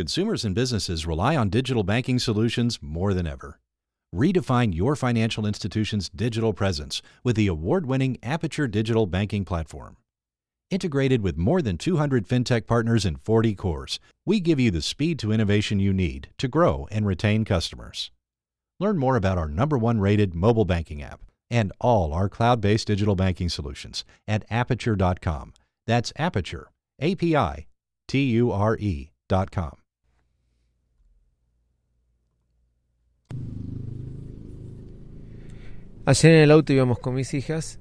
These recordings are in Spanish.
Consumers and businesses rely on digital banking solutions more than ever. Redefine your financial institution's digital presence with the award winning Aperture Digital Banking Platform. Integrated with more than 200 fintech partners and 40 cores, we give you the speed to innovation you need to grow and retain customers. Learn more about our number one rated mobile banking app and all our cloud based digital banking solutions at aperture.com. That's Aperture, A P I T U R E.com. Ayer en el auto íbamos con mis hijas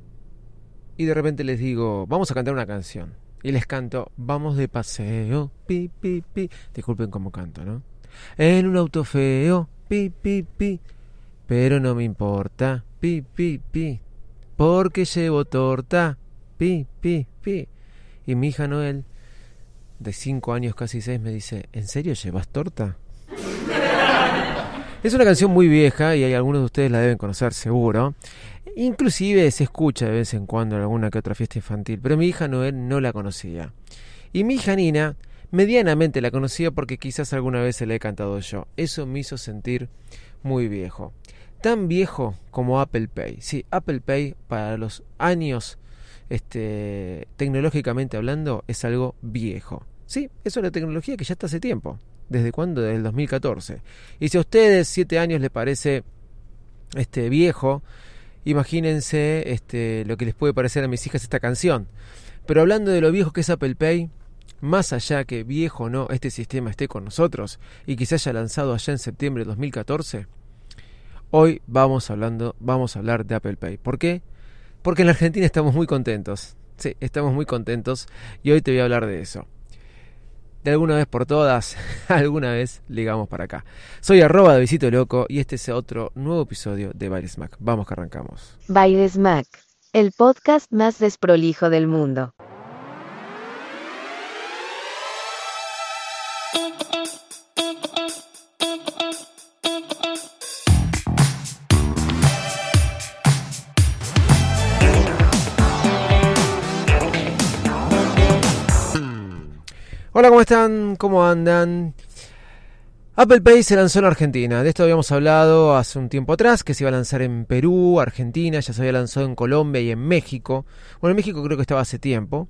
y de repente les digo, vamos a cantar una canción. Y les canto, vamos de paseo, pi, pi, pi. Disculpen cómo canto, ¿no? En un auto feo, pi, pi, pi. Pero no me importa, pi, pi, pi. Porque llevo torta, pi, pi, pi. Y mi hija Noel, de cinco años, casi seis, me dice, ¿en serio llevas torta? Es una canción muy vieja y hay algunos de ustedes la deben conocer seguro. Inclusive se escucha de vez en cuando en alguna que otra fiesta infantil, pero mi hija Noel no la conocía. Y mi hija Nina medianamente la conocía porque quizás alguna vez se la he cantado yo. Eso me hizo sentir muy viejo. Tan viejo como Apple Pay. Sí, Apple Pay para los años este, tecnológicamente hablando es algo viejo. Sí, es una tecnología que ya está hace tiempo. ¿Desde cuándo? Desde el 2014. Y si a ustedes siete años les parece este viejo, imagínense este, lo que les puede parecer a mis hijas esta canción. Pero hablando de lo viejo que es Apple Pay, más allá que viejo o no este sistema esté con nosotros y que haya lanzado allá en septiembre de 2014, hoy vamos hablando, vamos a hablar de Apple Pay. ¿Por qué? Porque en la Argentina estamos muy contentos. Sí, estamos muy contentos y hoy te voy a hablar de eso de alguna vez por todas, alguna vez ligamos para acá. Soy arroba de Visito Loco y este es otro nuevo episodio de Bailes Mac. Vamos que arrancamos. Bailes Mac, el podcast más desprolijo del mundo. Hola, ¿cómo están? ¿Cómo andan? Apple Pay se lanzó en Argentina. De esto habíamos hablado hace un tiempo atrás, que se iba a lanzar en Perú, Argentina, ya se había lanzado en Colombia y en México. Bueno, en México creo que estaba hace tiempo.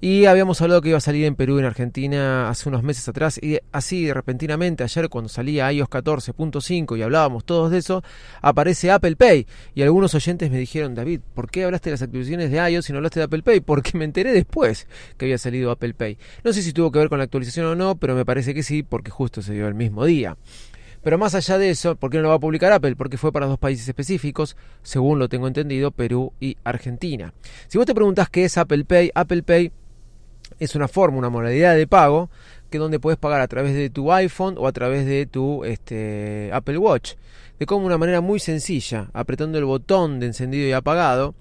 Y habíamos hablado que iba a salir en Perú y en Argentina hace unos meses atrás. Y así, repentinamente, ayer cuando salía iOS 14.5 y hablábamos todos de eso, aparece Apple Pay. Y algunos oyentes me dijeron, David, ¿por qué hablaste de las actualizaciones de iOS y no hablaste de Apple Pay? Porque me enteré después que había salido Apple Pay. No sé si tuvo que ver con la actualización o no, pero me parece que sí, porque justo se dio el mismo día. Pero más allá de eso, ¿por qué no lo va a publicar Apple? Porque fue para dos países específicos, según lo tengo entendido, Perú y Argentina. Si vos te preguntás qué es Apple Pay, Apple Pay es una forma, una modalidad de pago que donde puedes pagar a través de tu iPhone o a través de tu este, Apple Watch. De como una manera muy sencilla, apretando el botón de encendido y apagado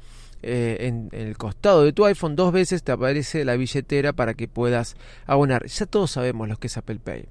eh, en, en, el costado de tu iPhone dos veces te aparece la billetera para que puedas abonar. Ya todos sabemos lo que es Apple Pay.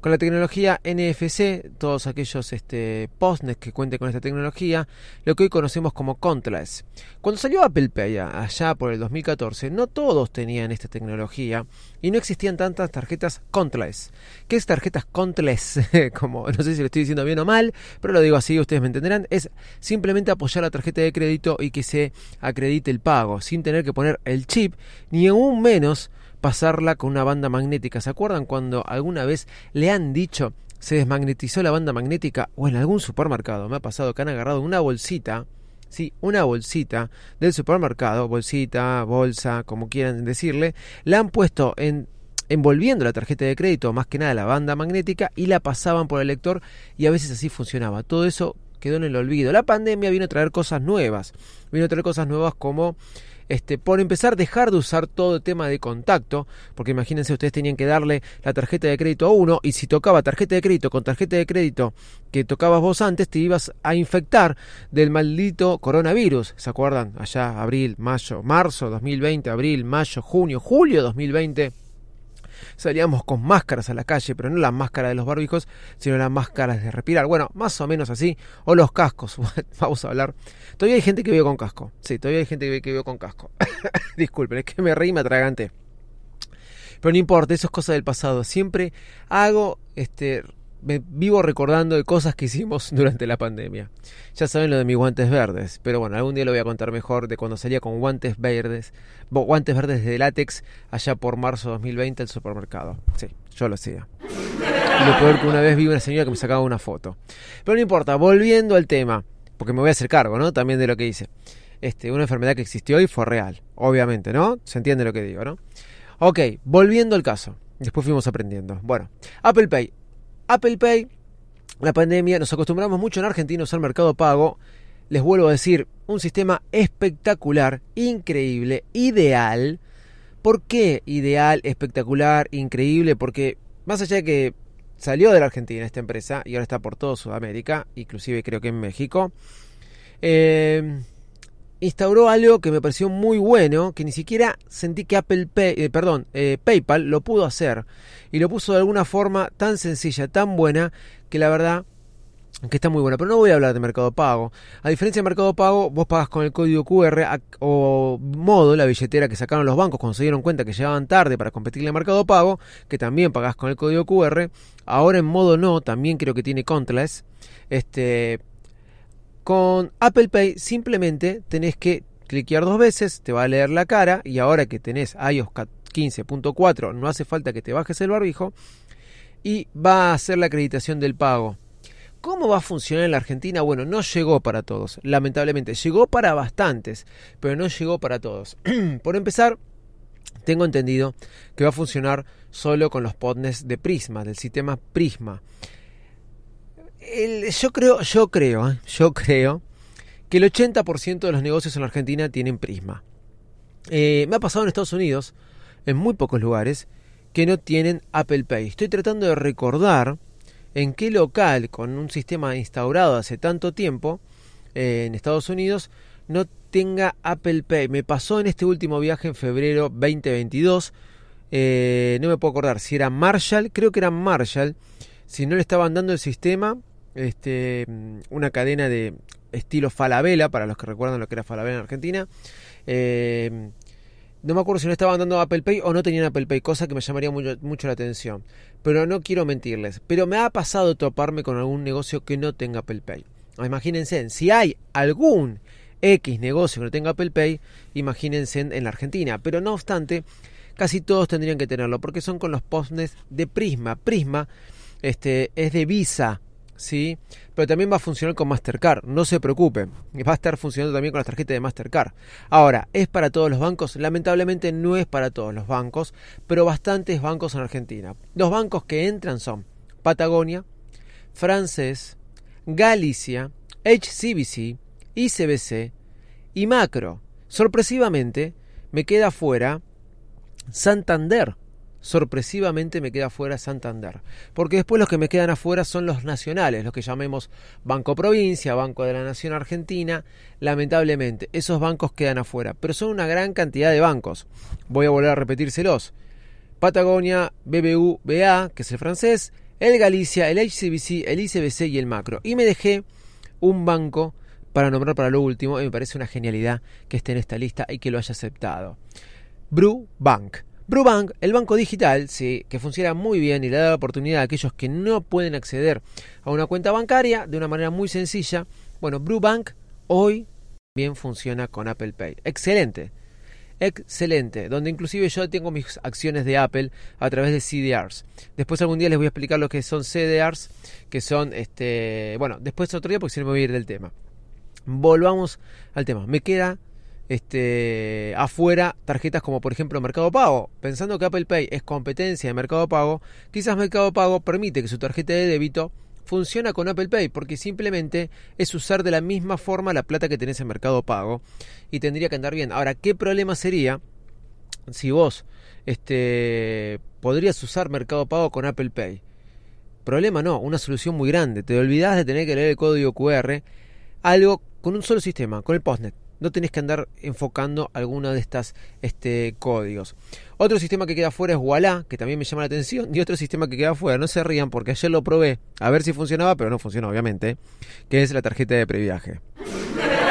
Con la tecnología NFC, todos aquellos este, postnets que cuenten con esta tecnología, lo que hoy conocemos como contactless. Cuando salió Apple Pay allá por el 2014, no todos tenían esta tecnología y no existían tantas tarjetas contactless. ¿Qué es tarjetas contactless? como no sé si lo estoy diciendo bien o mal, pero lo digo así, ustedes me entenderán. Es simplemente apoyar la tarjeta de crédito y que se acredite el pago, sin tener que poner el chip, ni aún menos pasarla con una banda magnética. ¿Se acuerdan cuando alguna vez le han dicho se desmagnetizó la banda magnética o en algún supermercado? Me ha pasado que han agarrado una bolsita, sí, una bolsita del supermercado, bolsita, bolsa, como quieran decirle, la han puesto en envolviendo la tarjeta de crédito, más que nada la banda magnética, y la pasaban por el lector y a veces así funcionaba. Todo eso quedó en el olvido. La pandemia vino a traer cosas nuevas. Vino a traer cosas nuevas como este, por empezar, dejar de usar todo el tema de contacto, porque imagínense, ustedes tenían que darle la tarjeta de crédito a uno y si tocaba tarjeta de crédito con tarjeta de crédito que tocabas vos antes, te ibas a infectar del maldito coronavirus. ¿Se acuerdan? Allá, abril, mayo, marzo 2020, abril, mayo, junio, julio 2020 salíamos con máscaras a la calle, pero no la máscara de los barbijos, sino las máscaras de respirar. Bueno, más o menos así, o los cascos, vamos a hablar. Todavía hay gente que vive con casco, sí, todavía hay gente que vive con casco. Disculpen, es que me reí me atragante. Pero no importa, eso es cosa del pasado. Siempre hago, este, me vivo recordando de cosas que hicimos durante la pandemia. Ya saben lo de mis guantes verdes, pero bueno, algún día lo voy a contar mejor de cuando salía con guantes verdes, guantes verdes de látex allá por marzo de 2020 al supermercado. Sí, yo lo hacía. Lo peor que una vez vi una señora que me sacaba una foto. Pero no importa, volviendo al tema, porque me voy a hacer cargo, ¿no? También de lo que hice. Este, una enfermedad que existió y fue real, obviamente, ¿no? Se entiende lo que digo, ¿no? Ok, volviendo al caso. Después fuimos aprendiendo. Bueno, Apple Pay. Apple Pay, la pandemia, nos acostumbramos mucho en Argentina a usar mercado pago. Les vuelvo a decir, un sistema espectacular, increíble, ideal. ¿Por qué ideal, espectacular, increíble? Porque más allá de que salió de la Argentina esta empresa y ahora está por todo Sudamérica, inclusive creo que en México, eh, instauró algo que me pareció muy bueno, que ni siquiera sentí que Apple Pay, eh, perdón, eh, PayPal lo pudo hacer y lo puso de alguna forma tan sencilla, tan buena, que la verdad que está muy buena. Pero no voy a hablar de Mercado Pago. A diferencia de Mercado Pago, vos pagas con el código QR o modo, la billetera que sacaron los bancos cuando se dieron cuenta que llegaban tarde para competirle a Mercado Pago, que también pagás con el código QR. Ahora en modo no, también creo que tiene contactless. Este, con Apple Pay simplemente tenés que cliquear dos veces, te va a leer la cara y ahora que tenés iOS 15.4 no hace falta que te bajes el barbijo y va a hacer la acreditación del pago. ¿Cómo va a funcionar en la Argentina? Bueno, no llegó para todos, lamentablemente. Llegó para bastantes, pero no llegó para todos. Por empezar, tengo entendido que va a funcionar solo con los podnes de Prisma, del sistema Prisma yo creo, yo creo, ¿eh? yo creo que el 80% de los negocios en la Argentina tienen Prisma. Eh, me ha pasado en Estados Unidos, en muy pocos lugares, que no tienen Apple Pay. Estoy tratando de recordar en qué local con un sistema instaurado hace tanto tiempo eh, en Estados Unidos no tenga Apple Pay. Me pasó en este último viaje en febrero 2022. no me puedo acordar si era Marshall, creo que era Marshall. Si no le estaban dando el sistema, este, una cadena de estilo Falabella, para los que recuerdan lo que era Falabella en Argentina. Eh, no me acuerdo si no estaban dando Apple Pay o no tenían Apple Pay, cosa que me llamaría mucho, la atención. Pero no quiero mentirles. Pero me ha pasado toparme con algún negocio que no tenga Apple Pay. Imagínense, si hay algún X negocio que no tenga Apple Pay, imagínense en, la Argentina. Pero no obstante, casi todos tendrían que tenerlo, porque son con los postnes de Prisma. Prisma este, es de Visa, ¿sí? Pero también va a funcionar con Mastercard, no se preocupen, va a estar funcionando también con las tarjetas de Mastercard. Ahora, ¿es para todos los bancos? Lamentablemente no es para todos los bancos, pero bastantes bancos en Argentina. Los bancos que entran son Patagonia, Francés, Galicia, HCBC, ICBC y Macro. Sorpresivamente, me queda fuera Santander sorpresivamente me queda fuera Santander. Porque después los que me quedan afuera son los nacionales, los que llamemos Banco Provincia, Banco de la Nación Argentina. Lamentablemente, esos bancos quedan afuera, pero son una gran cantidad de bancos. Voy a volver a repetírselos. Patagonia, BBU, BA, que es el francés, el Galicia, el HCBC, el ICBC y el Macro. Y me dejé un banco para nombrar para lo último y me parece una genialidad que esté en esta lista y que lo haya aceptado. Bru Bank. Brubank, el banco digital, sí, que funciona muy bien y le da la oportunidad a aquellos que no pueden acceder a una cuenta bancaria de una manera muy sencilla. Bueno, Brubank hoy bien funciona con Apple Pay. Excelente. Excelente, donde inclusive yo tengo mis acciones de Apple a través de CDRs. Después algún día les voy a explicar lo que son CDRs, que son este, bueno, después otro día porque si no me voy a ir del tema. Volvamos al tema. Me queda este, afuera tarjetas como por ejemplo Mercado Pago. Pensando que Apple Pay es competencia de Mercado Pago, quizás Mercado Pago permite que su tarjeta de débito funcione con Apple Pay porque simplemente es usar de la misma forma la plata que tenés en Mercado Pago y tendría que andar bien. Ahora, ¿qué problema sería si vos este, podrías usar Mercado Pago con Apple Pay? Problema no, una solución muy grande. Te olvidás de tener que leer el código QR, algo con un solo sistema, con el Postnet no tenés que andar enfocando alguno de estos este, códigos. Otro sistema que queda fuera es Walla, que también me llama la atención, y otro sistema que queda fuera, no se rían porque ayer lo probé a ver si funcionaba, pero no funcionó obviamente, que es la tarjeta de previaje.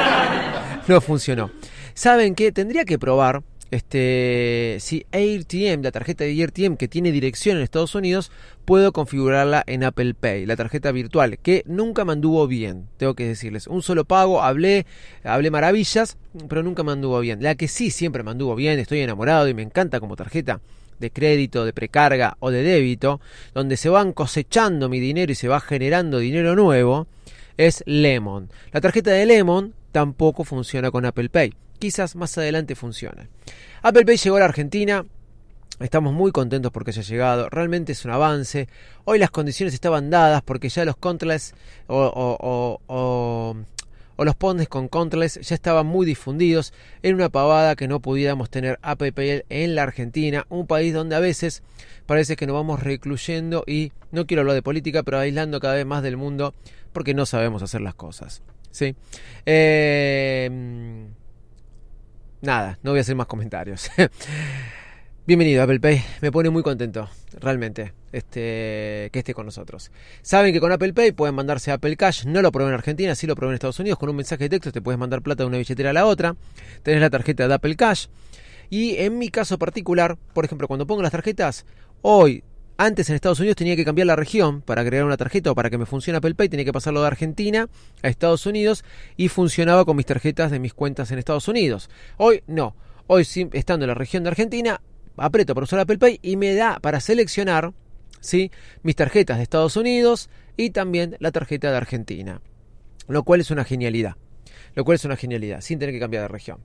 no funcionó. ¿Saben qué? Tendría que probar este, si AirTM, la tarjeta de AirTM que tiene dirección en Estados Unidos, puedo configurarla en Apple Pay, la tarjeta virtual, que nunca me anduvo bien, tengo que decirles. Un solo pago, hablé, hablé maravillas, pero nunca me anduvo bien. La que sí siempre me anduvo bien, estoy enamorado y me encanta como tarjeta de crédito, de precarga o de débito, donde se van cosechando mi dinero y se va generando dinero nuevo, es Lemon. La tarjeta de Lemon tampoco funciona con Apple Pay. Quizás más adelante funcione. Apple Pay llegó a la Argentina. Estamos muy contentos porque haya llegado. Realmente es un avance. Hoy las condiciones estaban dadas porque ya los contactless o, los pondes con contactless ya estaban muy difundidos. Era una pavada que no pudiéramos tener Apple Pay en la Argentina, un país donde a veces parece que nos vamos recluyendo y no quiero hablar de política, pero aislando cada vez más del mundo porque no sabemos hacer las cosas. ¿sí? Eh, nada, no voy a hacer más comentarios. Bienvenido Apple Pay, me pone muy contento, realmente, este, que esté con nosotros. Saben que con Apple Pay pueden mandarse Apple Cash, no lo probé en Argentina, sí lo probé en Estados Unidos, con un mensaje de texto te puedes mandar plata de una billetera a la otra, tenés la tarjeta de Apple Cash, y en mi caso particular, por ejemplo, cuando pongo las tarjetas, hoy antes en Estados Unidos tenía que cambiar la región para crear una tarjeta o para que me funcione Apple Pay, tenía que pasarlo de Argentina a Estados Unidos y funcionaba con mis tarjetas de mis cuentas en Estados Unidos. Hoy no, hoy estando en la región de Argentina, aprieto para usar Apple Pay y me da para seleccionar ¿sí? mis tarjetas de Estados Unidos y también la tarjeta de Argentina. Lo cual es una genialidad. Lo cual es una genialidad, sin tener que cambiar de región.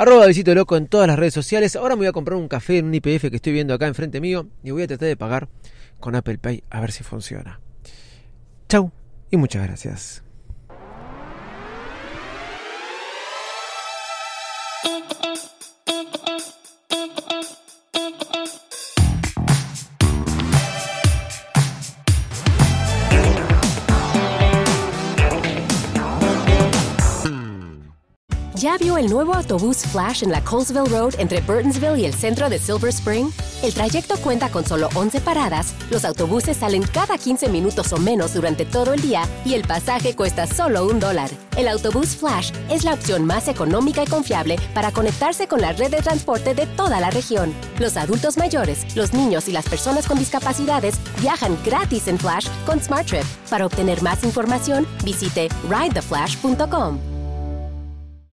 Arroba Visito Loco en todas las redes sociales. Ahora me voy a comprar un café en un IPF que estoy viendo acá enfrente mío y voy a tratar de pagar con Apple Pay a ver si funciona. Chau y muchas gracias. Vio el nuevo autobús Flash en la Colesville Road entre Burtonsville y el centro de Silver Spring? El trayecto cuenta con solo 11 paradas, los autobuses salen cada 15 minutos o menos durante todo el día y el pasaje cuesta solo un dólar. El autobús Flash es la opción más económica y confiable para conectarse con la red de transporte de toda la región. Los adultos mayores, los niños y las personas con discapacidades viajan gratis en Flash con SmartTrip. Para obtener más información, visite ridetheflash.com.